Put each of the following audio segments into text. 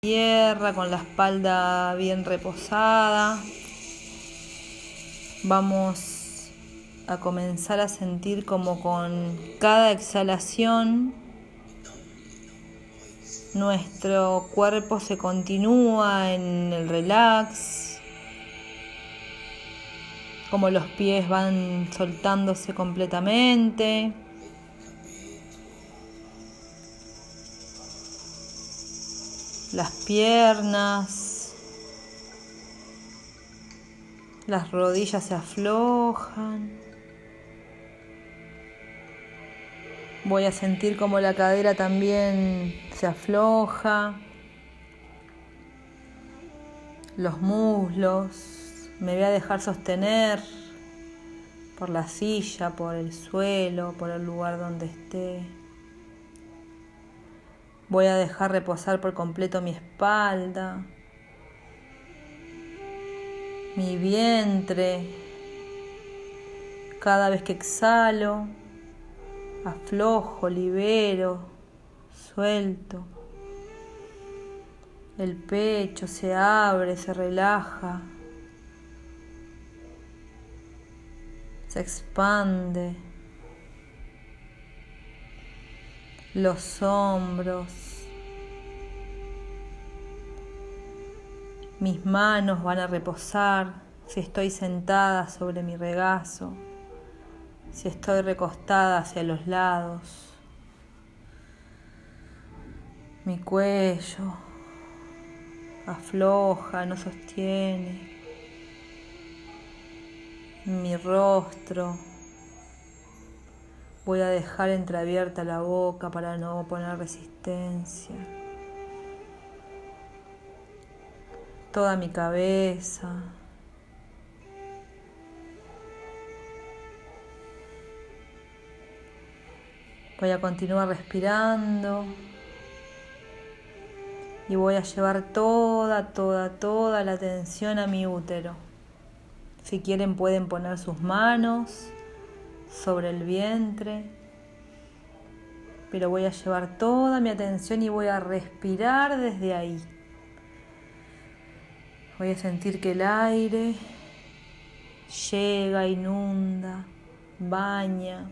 tierra con la espalda bien reposada. Vamos a comenzar a sentir como con cada exhalación nuestro cuerpo se continúa en el relax, como los pies van soltándose completamente. Las piernas, las rodillas se aflojan. Voy a sentir como la cadera también se afloja, los muslos, me voy a dejar sostener por la silla, por el suelo, por el lugar donde esté. Voy a dejar reposar por completo mi espalda, mi vientre. Cada vez que exhalo, aflojo, libero, suelto. El pecho se abre, se relaja, se expande. Los hombros, mis manos van a reposar si estoy sentada sobre mi regazo, si estoy recostada hacia los lados, mi cuello afloja, no sostiene, mi rostro Voy a dejar entreabierta la boca para no poner resistencia. Toda mi cabeza. Voy a continuar respirando. Y voy a llevar toda, toda, toda la atención a mi útero. Si quieren pueden poner sus manos sobre el vientre, pero voy a llevar toda mi atención y voy a respirar desde ahí. Voy a sentir que el aire llega, inunda, baña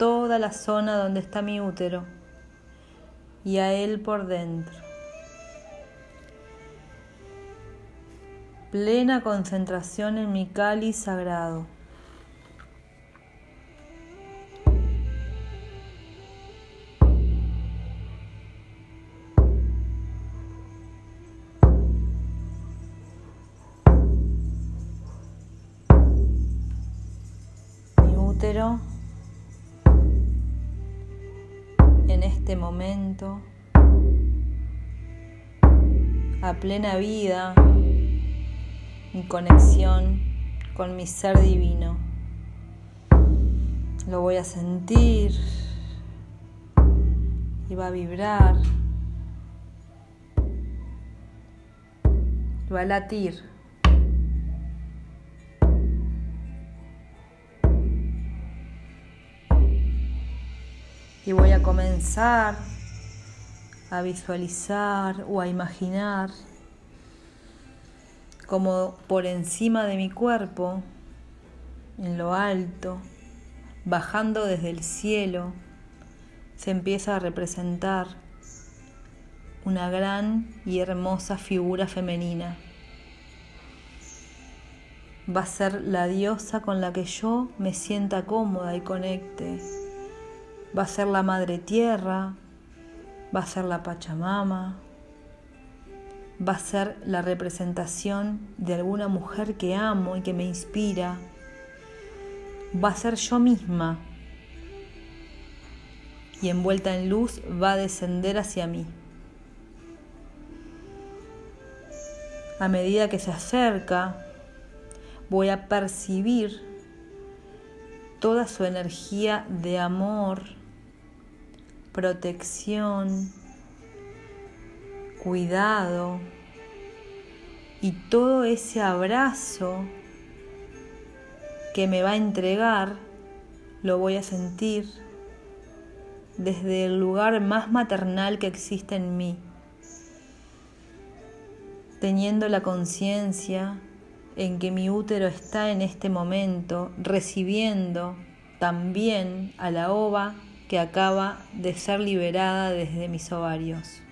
toda la zona donde está mi útero y a él por dentro. Plena concentración en mi cáliz sagrado. En este momento a plena vida mi conexión con mi ser divino. Lo voy a sentir y va a vibrar, va a latir. Y voy a comenzar a visualizar o a imaginar como por encima de mi cuerpo, en lo alto, bajando desde el cielo, se empieza a representar una gran y hermosa figura femenina. Va a ser la diosa con la que yo me sienta cómoda y conecte va a ser la madre tierra, va a ser la Pachamama, va a ser la representación de alguna mujer que amo y que me inspira, va a ser yo misma y envuelta en luz va a descender hacia mí. A medida que se acerca, voy a percibir toda su energía de amor, protección, cuidado y todo ese abrazo que me va a entregar lo voy a sentir desde el lugar más maternal que existe en mí, teniendo la conciencia en que mi útero está en este momento recibiendo también a la ova que acaba de ser liberada desde mis ovarios.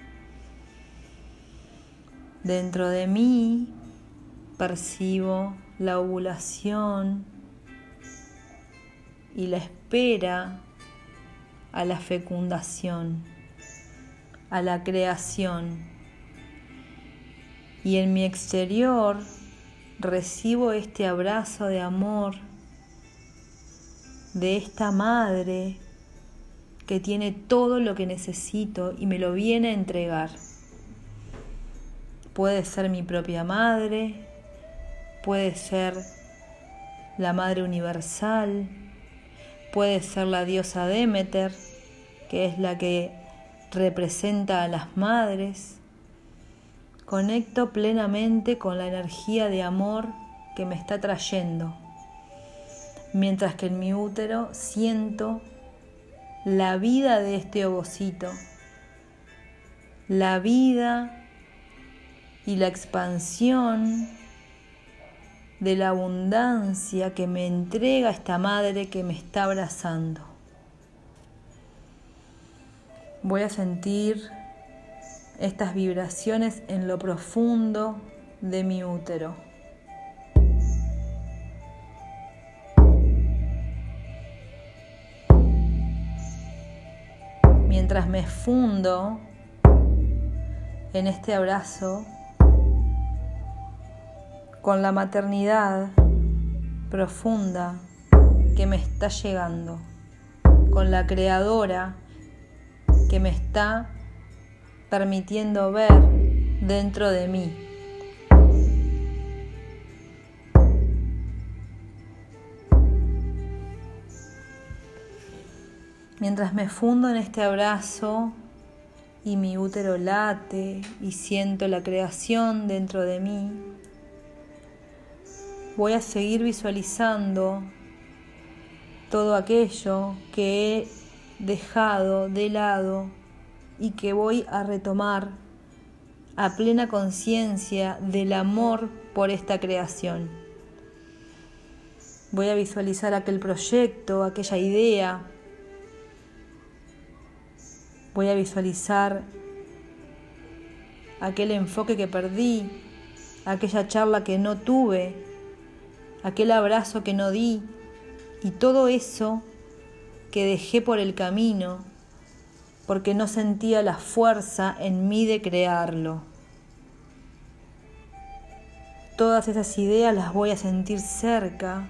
Dentro de mí percibo la ovulación y la espera a la fecundación, a la creación. Y en mi exterior recibo este abrazo de amor de esta madre que tiene todo lo que necesito y me lo viene a entregar. Puede ser mi propia madre, puede ser la Madre Universal, puede ser la diosa Demeter, que es la que representa a las madres. Conecto plenamente con la energía de amor que me está trayendo, mientras que en mi útero siento la vida de este ovocito, la vida y la expansión de la abundancia que me entrega esta madre que me está abrazando. Voy a sentir estas vibraciones en lo profundo de mi útero. Mientras me fundo en este abrazo, con la maternidad profunda que me está llegando, con la creadora que me está permitiendo ver dentro de mí. Mientras me fundo en este abrazo y mi útero late y siento la creación dentro de mí, voy a seguir visualizando todo aquello que he dejado de lado y que voy a retomar a plena conciencia del amor por esta creación. Voy a visualizar aquel proyecto, aquella idea. Voy a visualizar aquel enfoque que perdí, aquella charla que no tuve, aquel abrazo que no di y todo eso que dejé por el camino porque no sentía la fuerza en mí de crearlo. Todas esas ideas las voy a sentir cerca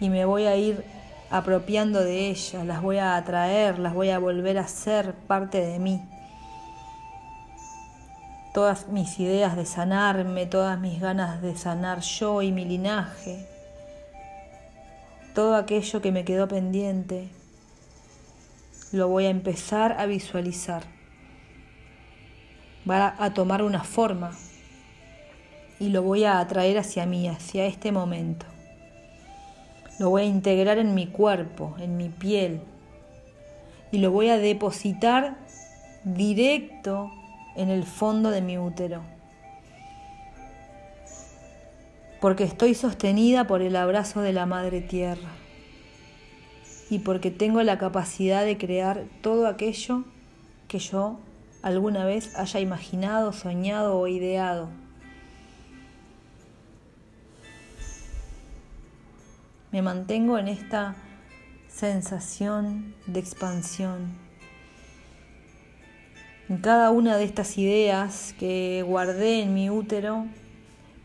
y me voy a ir apropiando de ellas, las voy a atraer, las voy a volver a ser parte de mí todas mis ideas de sanarme, todas mis ganas de sanar yo y mi linaje, todo aquello que me quedó pendiente, lo voy a empezar a visualizar. Va a tomar una forma y lo voy a atraer hacia mí, hacia este momento. Lo voy a integrar en mi cuerpo, en mi piel, y lo voy a depositar directo en el fondo de mi útero. Porque estoy sostenida por el abrazo de la Madre Tierra y porque tengo la capacidad de crear todo aquello que yo alguna vez haya imaginado, soñado o ideado. Me mantengo en esta sensación de expansión en cada una de estas ideas que guardé en mi útero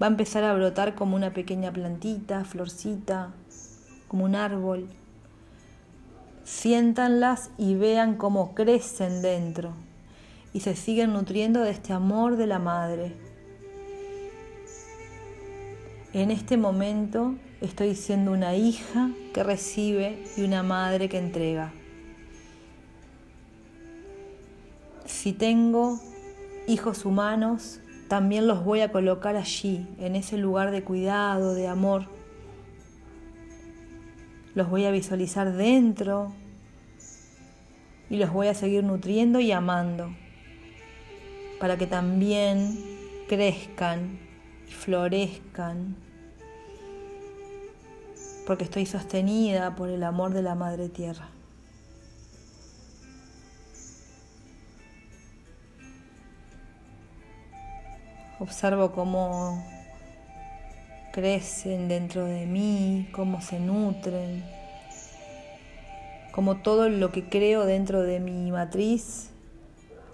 va a empezar a brotar como una pequeña plantita, florcita, como un árbol. Siéntanlas y vean cómo crecen dentro y se siguen nutriendo de este amor de la madre. En este momento estoy siendo una hija que recibe y una madre que entrega. si tengo hijos humanos, también los voy a colocar allí, en ese lugar de cuidado, de amor. Los voy a visualizar dentro y los voy a seguir nutriendo y amando, para que también crezcan y florezcan, porque estoy sostenida por el amor de la Madre Tierra. Observo cómo crecen dentro de mí, cómo se nutren, cómo todo lo que creo dentro de mi matriz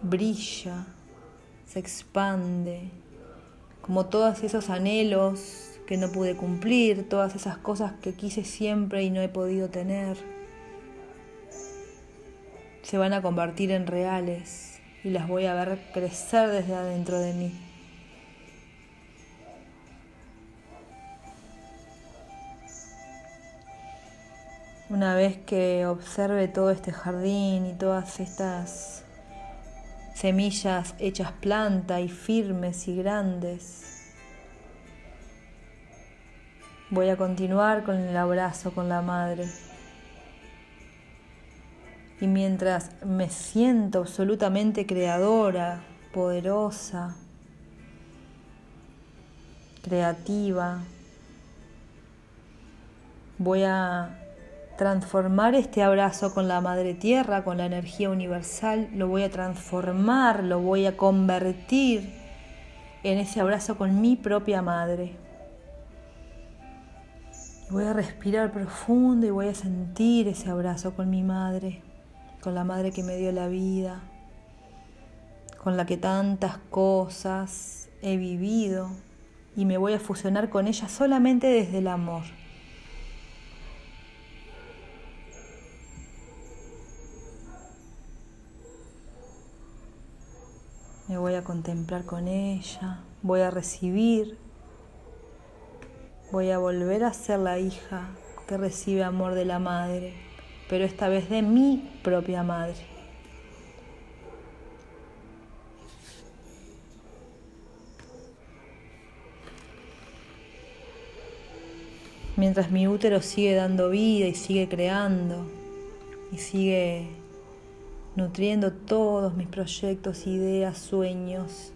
brilla, se expande, como todos esos anhelos que no pude cumplir, todas esas cosas que quise siempre y no he podido tener, se van a convertir en reales y las voy a ver crecer desde adentro de mí. Una vez que observe todo este jardín y todas estas semillas hechas planta y firmes y grandes, voy a continuar con el abrazo con la madre. Y mientras me siento absolutamente creadora, poderosa, creativa, voy a transformar este abrazo con la Madre Tierra, con la energía universal, lo voy a transformar, lo voy a convertir en ese abrazo con mi propia Madre. Voy a respirar profundo y voy a sentir ese abrazo con mi Madre, con la Madre que me dio la vida, con la que tantas cosas he vivido y me voy a fusionar con ella solamente desde el amor. Me voy a contemplar con ella, voy a recibir, voy a volver a ser la hija que recibe amor de la madre, pero esta vez de mi propia madre. Mientras mi útero sigue dando vida y sigue creando y sigue nutriendo todos mis proyectos, ideas, sueños.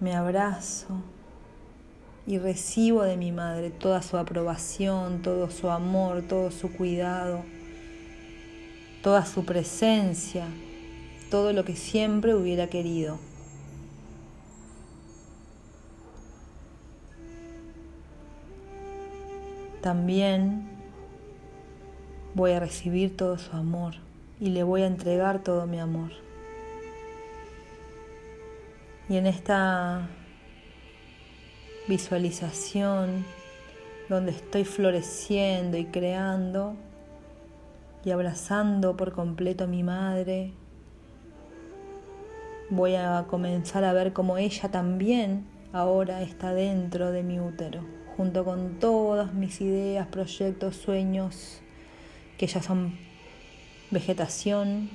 Me abrazo y recibo de mi madre toda su aprobación, todo su amor, todo su cuidado, toda su presencia, todo lo que siempre hubiera querido. También voy a recibir todo su amor y le voy a entregar todo mi amor. Y en esta visualización donde estoy floreciendo y creando y abrazando por completo a mi madre, voy a comenzar a ver cómo ella también ahora está dentro de mi útero, junto con todas mis ideas, proyectos, sueños, que ya son vegetación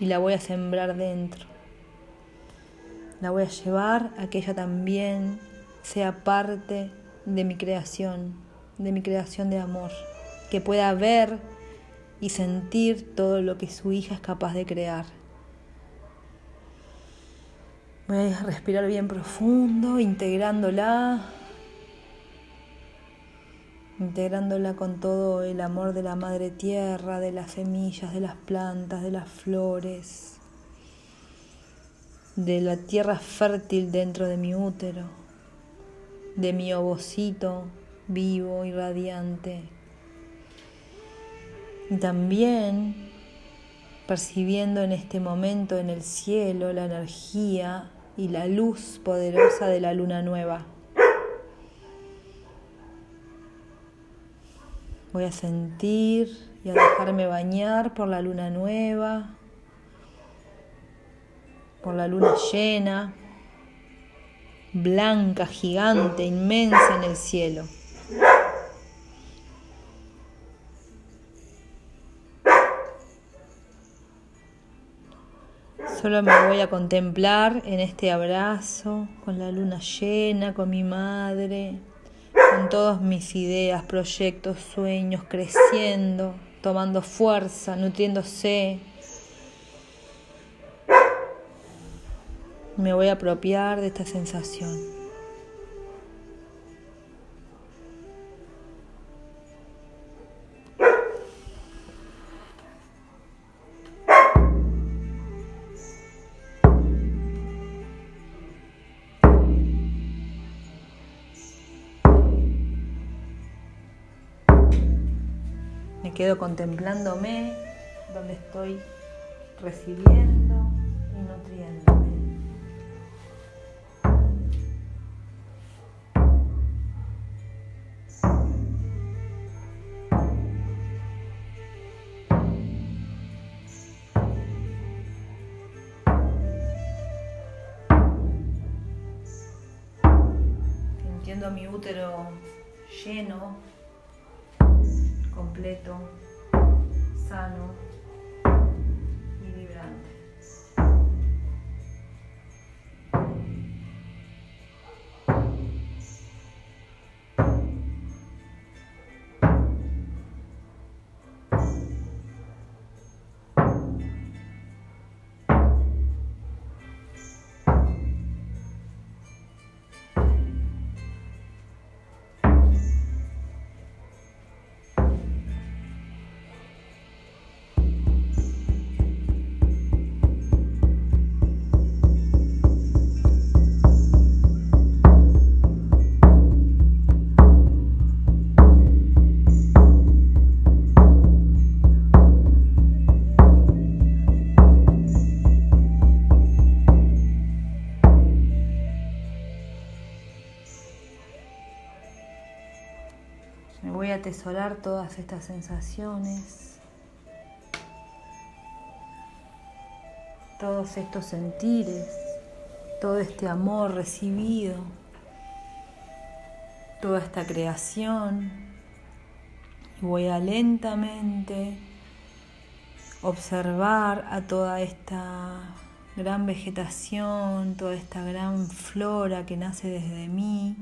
y la voy a sembrar dentro. La voy a llevar a que ella también sea parte de mi creación, de mi creación de amor, que pueda ver y sentir todo lo que su hija es capaz de crear. Voy a respirar bien profundo, integrándola. Integrándola con todo el amor de la madre tierra, de las semillas, de las plantas, de las flores, de la tierra fértil dentro de mi útero, de mi ovocito vivo y radiante. Y también percibiendo en este momento en el cielo la energía y la luz poderosa de la luna nueva. Voy a sentir y a dejarme bañar por la luna nueva, por la luna llena, blanca, gigante, inmensa en el cielo. Solo me voy a contemplar en este abrazo con la luna llena, con mi madre, con todas mis ideas, proyectos, sueños, creciendo, tomando fuerza, nutriéndose. Me voy a apropiar de esta sensación. Me quedo contemplándome, donde estoy recibiendo y nutriéndome. Mi útero lleno completo, sano atesorar todas estas sensaciones, todos estos sentires, todo este amor recibido, toda esta creación. Y voy a lentamente observar a toda esta gran vegetación, toda esta gran flora que nace desde mí,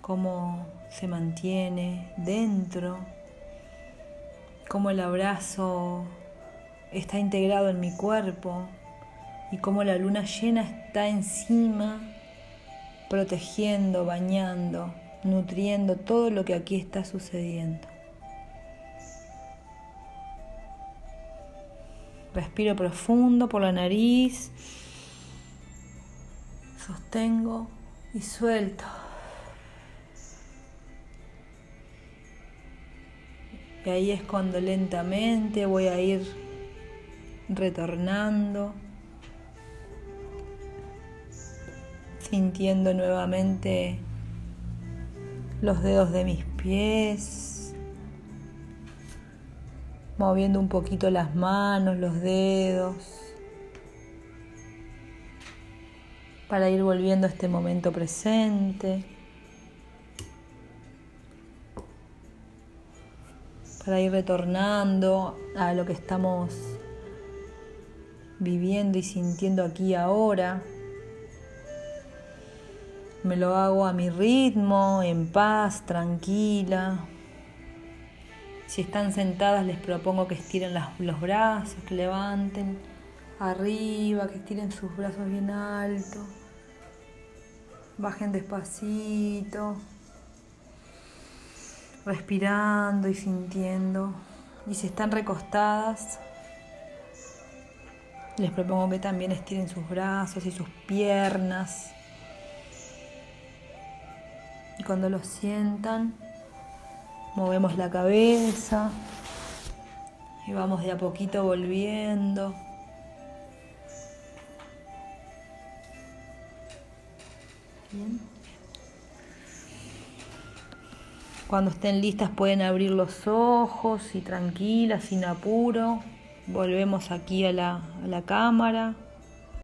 cómo se mantiene dentro, cómo el abrazo está integrado en mi cuerpo y cómo la luna llena está encima, protegiendo, bañando, nutriendo todo lo que aquí está sucediendo. Respiro profundo por la nariz, sostengo y suelto. Y ahí es cuando lentamente voy a ir retornando, sintiendo nuevamente los dedos de mis pies, moviendo un poquito las manos, los dedos, para ir volviendo a este momento presente. Para ir retornando a lo que estamos viviendo y sintiendo aquí ahora. Me lo hago a mi ritmo, en paz, tranquila. Si están sentadas les propongo que estiren los brazos, que levanten arriba, que estiren sus brazos bien alto. Bajen despacito respirando y sintiendo. Y si están recostadas, les propongo que también estiren sus brazos y sus piernas. Y cuando lo sientan, movemos la cabeza y vamos de a poquito volviendo. Bien. Cuando estén listas pueden abrir los ojos y tranquilas, sin apuro. Volvemos aquí a la, a la cámara.